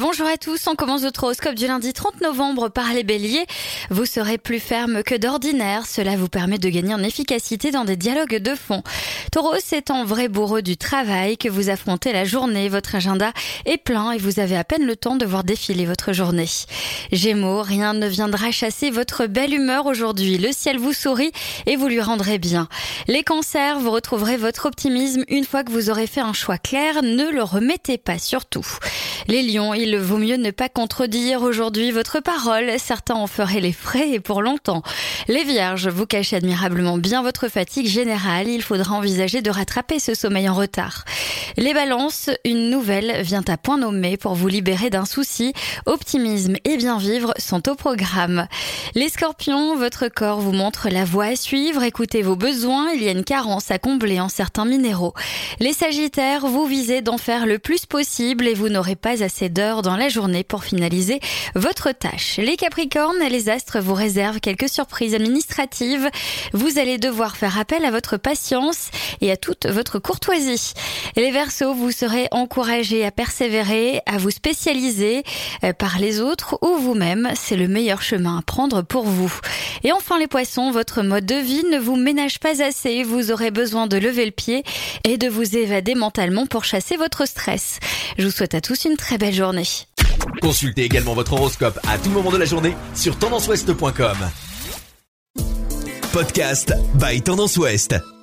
Bonjour à tous, on commence votre horoscope du lundi 30 novembre par les béliers. Vous serez plus ferme que d'ordinaire, cela vous permet de gagner en efficacité dans des dialogues de fond. Taureau, c'est en vrai bourreau du travail que vous affrontez la journée, votre agenda est plein et vous avez à peine le temps de voir défiler votre journée. Gémeaux, rien ne viendra chasser votre belle humeur aujourd'hui, le ciel vous sourit et vous lui rendrez bien. Les cancers, vous retrouverez votre optimisme une fois que vous aurez fait un choix clair, ne le remettez pas surtout. Les lions, il vaut mieux ne pas contredire aujourd'hui votre parole. Certains en feraient les frais et pour longtemps. Les vierges, vous cachez admirablement bien votre fatigue générale. Il faudra envisager de rattraper ce sommeil en retard. Les balances, une nouvelle vient à point nommé pour vous libérer d'un souci. Optimisme et bien vivre sont au programme. Les scorpions, votre corps vous montre la voie à suivre. Écoutez vos besoins. Il y a une carence à combler en certains minéraux. Les sagittaires, vous visez d'en faire le plus possible et vous n'aurez pas assez d'heures dans la journée pour finaliser votre tâche. Les Capricornes, les astres vous réservent quelques surprises administratives. Vous allez devoir faire appel à votre patience et à toute votre courtoisie. Les Verseaux, vous serez encouragés à persévérer, à vous spécialiser euh, par les autres ou vous-même. C'est le meilleur chemin à prendre pour vous. Et enfin les Poissons, votre mode de vie ne vous ménage pas assez. Vous aurez besoin de lever le pied et de vous évader mentalement pour chasser votre stress. Je vous souhaite à tous une très belle journée. Consultez également votre horoscope à tout moment de la journée sur tendanceouest.com. Podcast by Tendance Ouest.